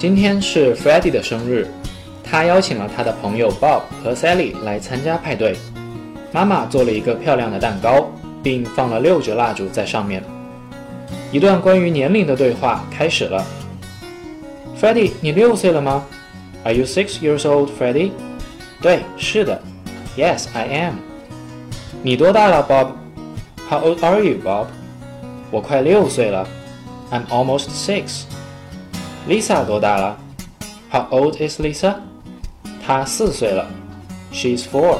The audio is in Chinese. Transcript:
今天是 Freddy 的生日，他邀请了他的朋友 Bob 和 Sally 来参加派对。妈妈做了一个漂亮的蛋糕，并放了六支蜡烛在上面。一段关于年龄的对话开始了。Freddy，你六岁了吗？Are you six years old, Freddy？对，是的。Yes, I am。你多大了，Bob？How old are you, Bob？我快六岁了。I'm almost six。Lisa 多大了？How old is Lisa？她四岁了。She's four。